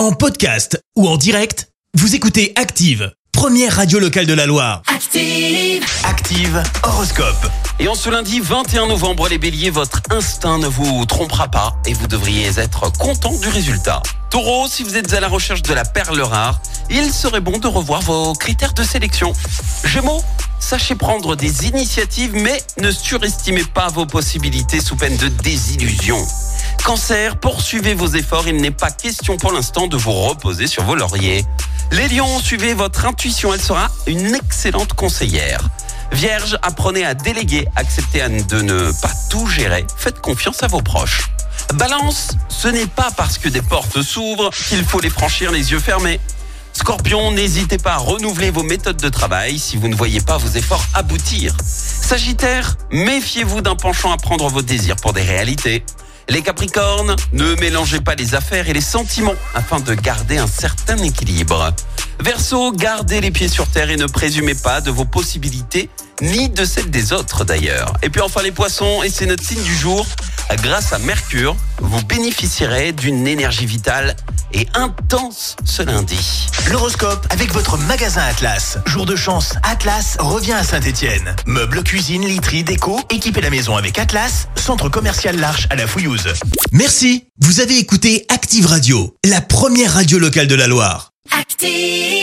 En podcast ou en direct, vous écoutez Active, première radio locale de la Loire. Active. Active Horoscope. Et en ce lundi 21 novembre, les béliers, votre instinct ne vous trompera pas et vous devriez être content du résultat. Taureau, si vous êtes à la recherche de la perle rare, il serait bon de revoir vos critères de sélection. Gémeaux, sachez prendre des initiatives mais ne surestimez pas vos possibilités sous peine de désillusion. Cancer, poursuivez vos efforts, il n'est pas question pour l'instant de vous reposer sur vos lauriers. Les lions, suivez votre intuition, elle sera une excellente conseillère. Vierge, apprenez à déléguer, acceptez de ne pas tout gérer, faites confiance à vos proches. Balance, ce n'est pas parce que des portes s'ouvrent qu'il faut les franchir les yeux fermés. Scorpion, n'hésitez pas à renouveler vos méthodes de travail si vous ne voyez pas vos efforts aboutir. Sagittaire, méfiez-vous d'un penchant à prendre vos désirs pour des réalités. Les Capricornes, ne mélangez pas les affaires et les sentiments afin de garder un certain équilibre. Verseau, gardez les pieds sur terre et ne présumez pas de vos possibilités ni de celles des autres d'ailleurs. Et puis enfin les poissons, et c'est notre signe du jour, grâce à Mercure, vous bénéficierez d'une énergie vitale et intense ce lundi. L'horoscope avec votre magasin Atlas. Jour de chance, Atlas revient à Saint-Étienne. Meubles, cuisine, literie, déco, équipez la maison avec Atlas, centre commercial L'Arche à la Fouillouse. Merci. Vous avez écouté Active Radio, la première radio locale de la Loire. Active.